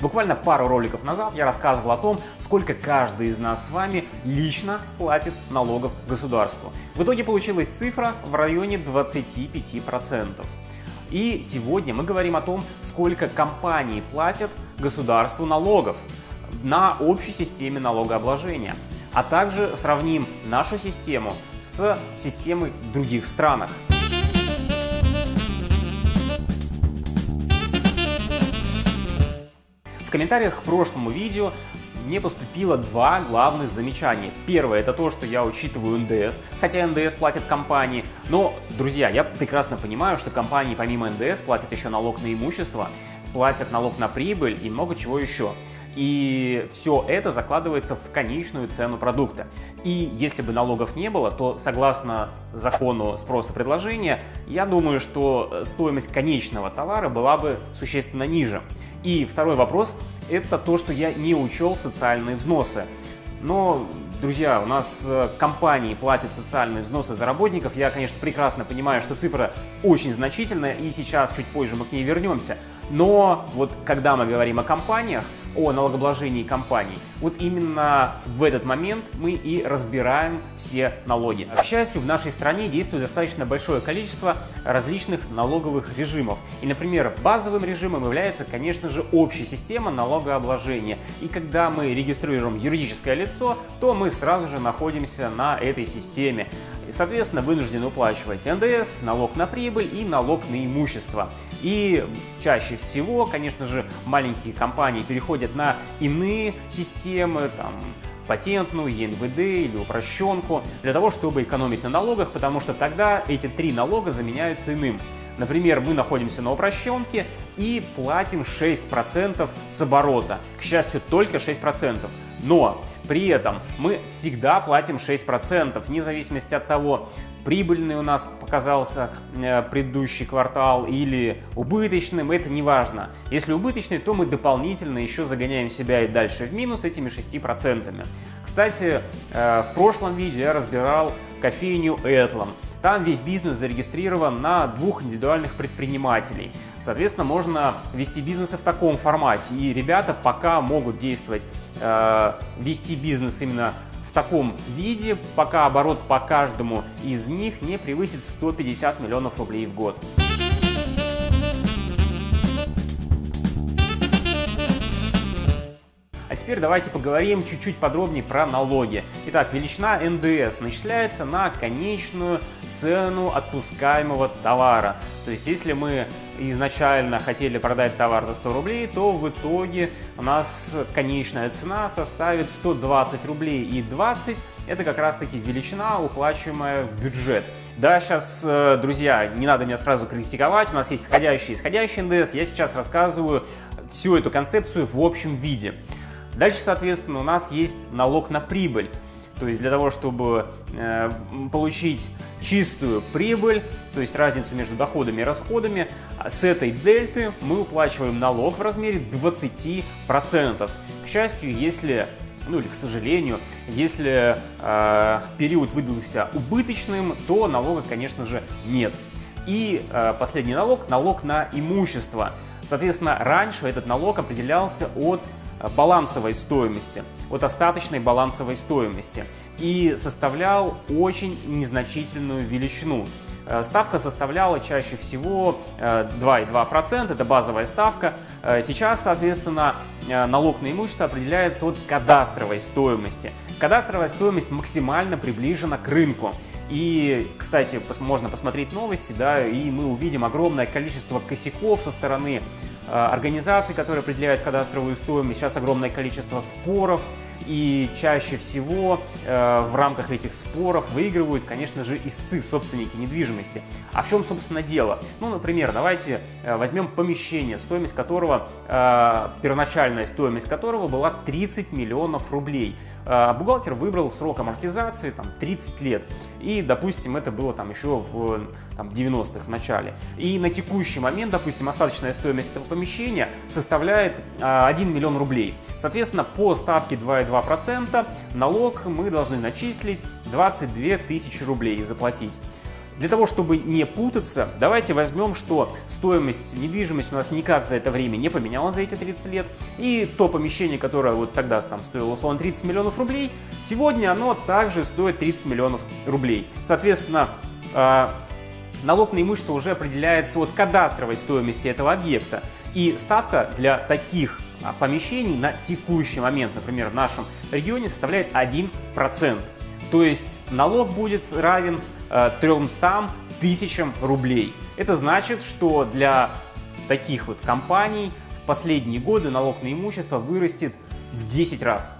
Буквально пару роликов назад я рассказывал о том, сколько каждый из нас с вами лично платит налогов государству. В итоге получилась цифра в районе 25%. И сегодня мы говорим о том, сколько компании платят государству налогов на общей системе налогообложения. А также сравним нашу систему с системой в других странах. В комментариях к прошлому видео мне поступило два главных замечания. Первое это то, что я учитываю НДС, хотя НДС платят компании. Но, друзья, я прекрасно понимаю, что компании помимо НДС платят еще налог на имущество, платят налог на прибыль и много чего еще. И все это закладывается в конечную цену продукта. И если бы налогов не было, то согласно закону спроса предложения, я думаю, что стоимость конечного товара была бы существенно ниже. И второй вопрос – это то, что я не учел социальные взносы. Но Друзья, у нас э, компании платят социальные взносы за работников. Я, конечно, прекрасно понимаю, что цифра очень значительная, и сейчас, чуть позже, мы к ней вернемся. Но вот когда мы говорим о компаниях, о налогообложении компаний, вот именно в этот момент мы и разбираем все налоги. К счастью, в нашей стране действует достаточно большое количество различных налоговых режимов. И, например, базовым режимом является, конечно же, общая система налогообложения. И когда мы регистрируем юридическое лицо, то мы сразу же находимся на этой системе и, соответственно, вынуждены уплачивать НДС, налог на прибыль и налог на имущество. И чаще всего, конечно же, маленькие компании переходят на иные системы, там, патентную, ЕНВД или упрощенку, для того, чтобы экономить на налогах, потому что тогда эти три налога заменяются иным. Например, мы находимся на упрощенке и платим 6% с оборота. К счастью, только 6%. Но при этом мы всегда платим 6%, вне зависимости от того, прибыльный у нас показался э, предыдущий квартал или убыточным, это не важно. Если убыточный, то мы дополнительно еще загоняем себя и дальше в минус этими 6%. Кстати, э, в прошлом видео я разбирал кофейню Этлом. Там весь бизнес зарегистрирован на двух индивидуальных предпринимателей. Соответственно, можно вести бизнесы в таком формате. И ребята пока могут действовать, э, вести бизнес именно в таком виде, пока оборот по каждому из них не превысит 150 миллионов рублей в год. А теперь давайте поговорим чуть-чуть подробнее про налоги. Итак, величина НДС начисляется на конечную цену отпускаемого товара. То есть, если мы изначально хотели продать товар за 100 рублей, то в итоге у нас конечная цена составит 120 рублей и 20 это как раз таки величина, уплачиваемая в бюджет. Да, сейчас, э, друзья, не надо меня сразу критиковать, у нас есть входящий и исходящий НДС, я сейчас рассказываю всю эту концепцию в общем виде. Дальше, соответственно, у нас есть налог на прибыль. То есть для того, чтобы э, получить чистую прибыль, то есть разницу между доходами и расходами, с этой дельты мы уплачиваем налог в размере 20%. К счастью, если ну или к сожалению, если э, период выдался убыточным, то налога, конечно же, нет. И э, последний налог – налог на имущество. Соответственно, раньше этот налог определялся от балансовой стоимости, от остаточной балансовой стоимости и составлял очень незначительную величину. Э, ставка составляла чаще всего 2,2%, э, это базовая ставка. Э, сейчас, соответственно, налог на имущество определяется от кадастровой стоимости. Кадастровая стоимость максимально приближена к рынку. И, кстати, можно посмотреть новости, да, и мы увидим огромное количество косяков со стороны э, организаций, которые определяют кадастровую стоимость. Сейчас огромное количество споров, и чаще всего э, в рамках этих споров выигрывают, конечно же, истцы, собственники недвижимости. А в чем, собственно, дело? Ну, например, давайте э, возьмем помещение, стоимость которого, э, первоначальная стоимость которого была 30 миллионов рублей. Э, бухгалтер выбрал срок амортизации там, 30 лет. И, допустим, это было там еще в там, 90-х в начале. И на текущий момент, допустим, остаточная стоимость этого помещения составляет 1 миллион рублей. Соответственно, по ставке 2,2 2% налог мы должны начислить 22 тысячи рублей и заплатить. Для того, чтобы не путаться, давайте возьмем, что стоимость недвижимости у нас никак за это время не поменялась за эти 30 лет. И то помещение, которое вот тогда там стоило условно 30 миллионов рублей, сегодня оно также стоит 30 миллионов рублей. Соответственно, а, налог на имущество уже определяется от кадастровой стоимости этого объекта. И ставка для таких а, помещений на текущий момент, например, в нашем регионе составляет 1%. То есть налог будет равен 300 э, тысячам рублей. Это значит, что для таких вот компаний в последние годы налог на имущество вырастет в 10 раз.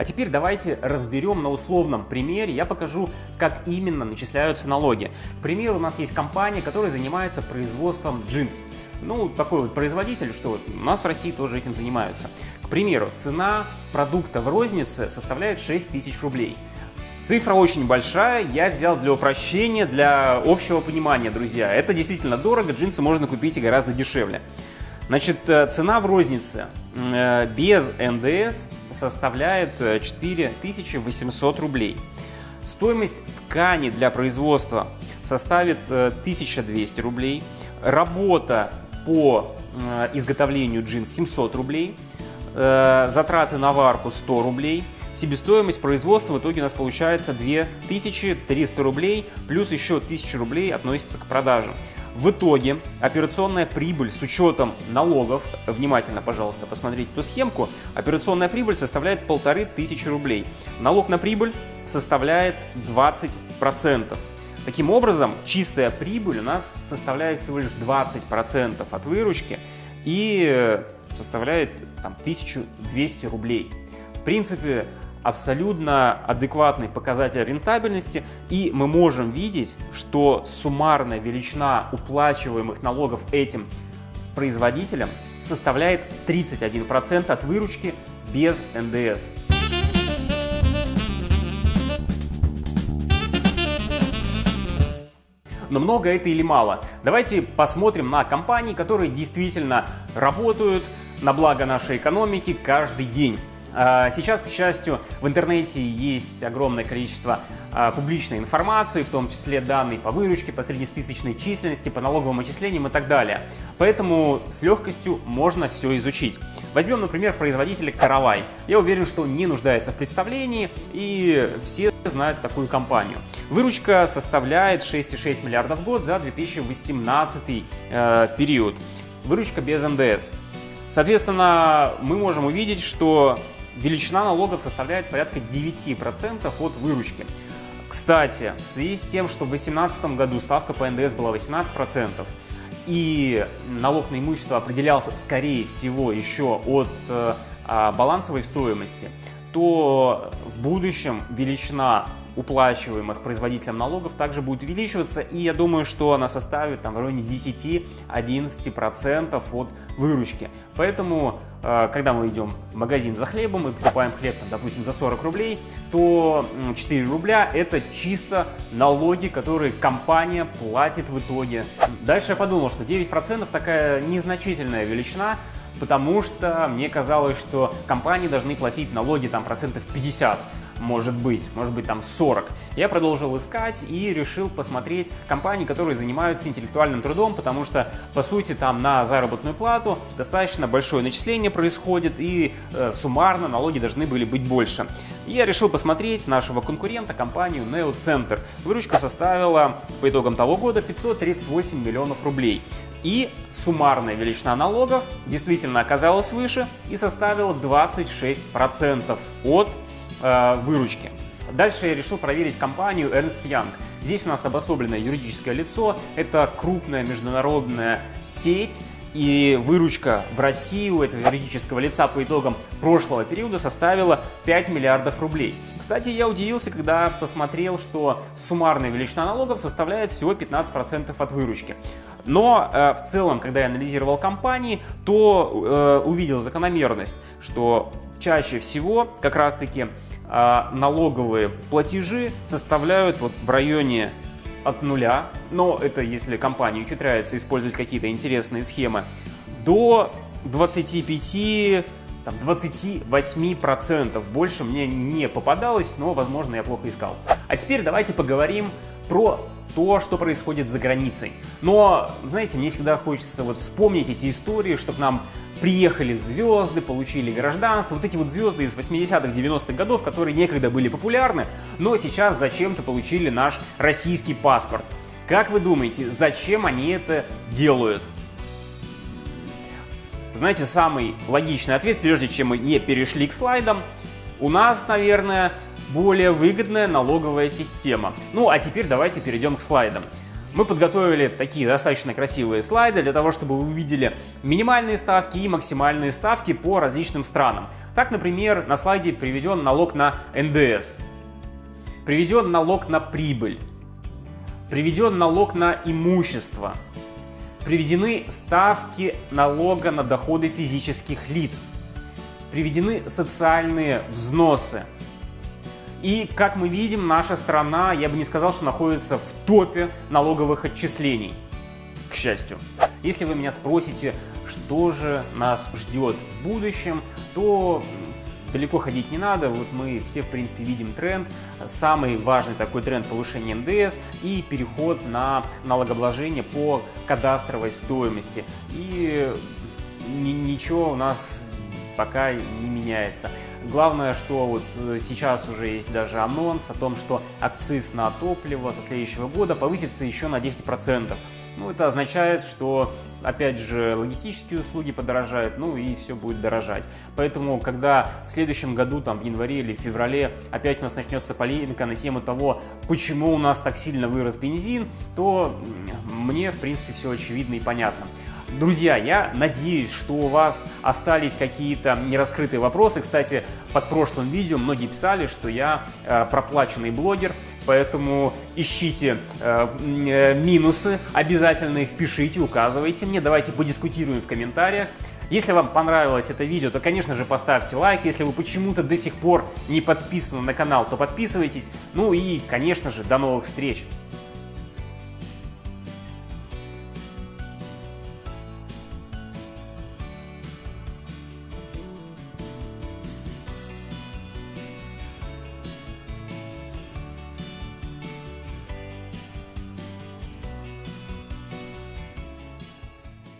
А теперь давайте разберем на условном примере, я покажу, как именно начисляются налоги. К примеру, у нас есть компания, которая занимается производством джинс. Ну, такой вот производитель, что у нас в России тоже этим занимаются. К примеру, цена продукта в рознице составляет 6 тысяч рублей. Цифра очень большая, я взял для упрощения, для общего понимания, друзья. Это действительно дорого, джинсы можно купить и гораздо дешевле. Значит, э, цена в рознице э, без НДС составляет 4800 э, рублей. Стоимость ткани для производства составит 1200 рублей. Работа по изготовлению джинс 700 рублей. Затраты на варку 100 рублей. Себестоимость производства в итоге у нас получается 2300 рублей, плюс еще 1000 рублей относится к продаже. В итоге операционная прибыль с учетом налогов, внимательно, пожалуйста, посмотрите эту схемку, операционная прибыль составляет полторы тысячи рублей. Налог на прибыль составляет 20%. Таким образом, чистая прибыль у нас составляет всего лишь 20% от выручки и составляет там, 1200 рублей. В принципе, абсолютно адекватный показатель рентабельности, и мы можем видеть, что суммарная величина уплачиваемых налогов этим производителям составляет 31% от выручки без НДС. Но много это или мало? Давайте посмотрим на компании, которые действительно работают на благо нашей экономики каждый день. А, сейчас, к счастью, в интернете есть огромное количество а, публичной информации, в том числе данные по выручке, по среднесписочной численности, по налоговым отчислениям и так далее. Поэтому с легкостью можно все изучить. Возьмем, например, производителя Каравай. Я уверен, что он не нуждается в представлении, и все знают такую компанию. Выручка составляет 6,6 миллиардов в год за 2018 э, период. Выручка без НДС. Соответственно, мы можем увидеть, что величина налогов составляет порядка 9% от выручки. Кстати, в связи с тем, что в 2018 году ставка по НДС была 18%, и налог на имущество определялся, скорее всего, еще от э, а, балансовой стоимости, то в будущем величина уплачиваемых производителям налогов также будет увеличиваться, и я думаю, что она составит там, в районе 10-11% от выручки. Поэтому, э, когда мы идем в магазин за хлебом и покупаем хлеб, там, допустим, за 40 рублей, то 4 рубля – это чисто налоги, которые компания платит в итоге. Дальше я подумал, что 9% такая незначительная величина, потому что мне казалось, что компании должны платить налоги там процентов 50 может быть, может быть там 40. Я продолжил искать и решил посмотреть компании, которые занимаются интеллектуальным трудом, потому что, по сути, там на заработную плату достаточно большое начисление происходит и э, суммарно налоги должны были быть больше. Я решил посмотреть нашего конкурента, компанию Neocenter. Выручка составила по итогам того года 538 миллионов рублей. И суммарная величина налогов действительно оказалась выше и составила 26% от э, выручки. Дальше я решил проверить компанию Ernst Young. Здесь у нас обособленное юридическое лицо, это крупная международная сеть, и выручка в России у этого юридического лица по итогам прошлого периода составила 5 миллиардов рублей. Кстати, я удивился, когда посмотрел, что суммарная величина налогов составляет всего 15% от выручки. Но э, в целом, когда я анализировал компании, то э, увидел закономерность, что чаще всего как раз-таки налоговые платежи составляют вот в районе от нуля, но это если компания ухитряется использовать какие-то интересные схемы, до 25-30%. там, 28%. Больше мне не попадалось, но, возможно, я плохо искал. А теперь давайте поговорим про то, что происходит за границей. Но, знаете, мне всегда хочется вот вспомнить эти истории, чтобы нам приехали звезды, получили гражданство. Вот эти вот звезды из 80-х, 90-х годов, которые некогда были популярны, но сейчас зачем-то получили наш российский паспорт. Как вы думаете, зачем они это делают? Знаете, самый логичный ответ, прежде чем мы не перешли к слайдам, у нас, наверное, более выгодная налоговая система. Ну, а теперь давайте перейдем к слайдам. Мы подготовили такие достаточно красивые слайды для того, чтобы вы увидели минимальные ставки и максимальные ставки по различным странам. Так, например, на слайде приведен налог на НДС, приведен налог на прибыль, приведен налог на имущество, приведены ставки налога на доходы физических лиц, приведены социальные взносы – и, как мы видим, наша страна, я бы не сказал, что находится в топе налоговых отчислений, к счастью. Если вы меня спросите, что же нас ждет в будущем, то далеко ходить не надо. Вот мы все, в принципе, видим тренд. Самый важный такой тренд повышения НДС и переход на налогообложение по кадастровой стоимости. И ничего у нас пока не меняется. Главное, что вот э, сейчас уже есть даже анонс о том, что акциз на топливо со следующего года повысится еще на 10%. Ну, это означает, что, опять же, логистические услуги подорожают, ну и все будет дорожать. Поэтому, когда в следующем году, там, в январе или в феврале, опять у нас начнется полемика на тему того, почему у нас так сильно вырос бензин, то мне, в принципе, все очевидно и понятно. Друзья, я надеюсь, что у вас остались какие-то нераскрытые вопросы. Кстати, под прошлым видео многие писали, что я э, проплаченный блогер, поэтому ищите э, э, минусы, обязательно их пишите, указывайте мне, давайте подискутируем в комментариях. Если вам понравилось это видео, то, конечно же, поставьте лайк. Если вы почему-то до сих пор не подписаны на канал, то подписывайтесь. Ну и, конечно же, до новых встреч!